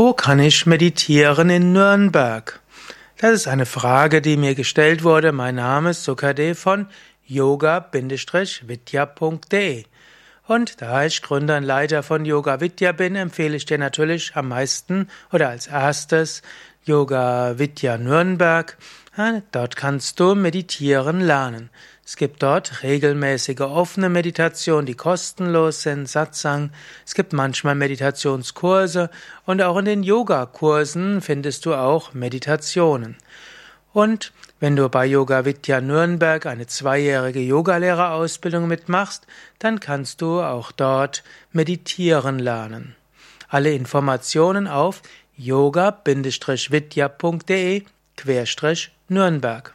Wo kann ich meditieren in Nürnberg? Das ist eine Frage, die mir gestellt wurde. Mein Name ist Sukadev von yoga-vidya.de. Und da ich Gründer und Leiter von Yoga Vidya bin, empfehle ich dir natürlich am meisten oder als erstes Yoga Vidya Nürnberg. Dort kannst du meditieren lernen. Es gibt dort regelmäßige offene Meditation, die kostenlos sind, Satsang. Es gibt manchmal Meditationskurse und auch in den Yogakursen findest du auch Meditationen. Und wenn du bei Yoga Vidya Nürnberg eine zweijährige Yogalehrerausbildung mitmachst, dann kannst du auch dort meditieren lernen. Alle Informationen auf yoga-vidya.de Nürnberg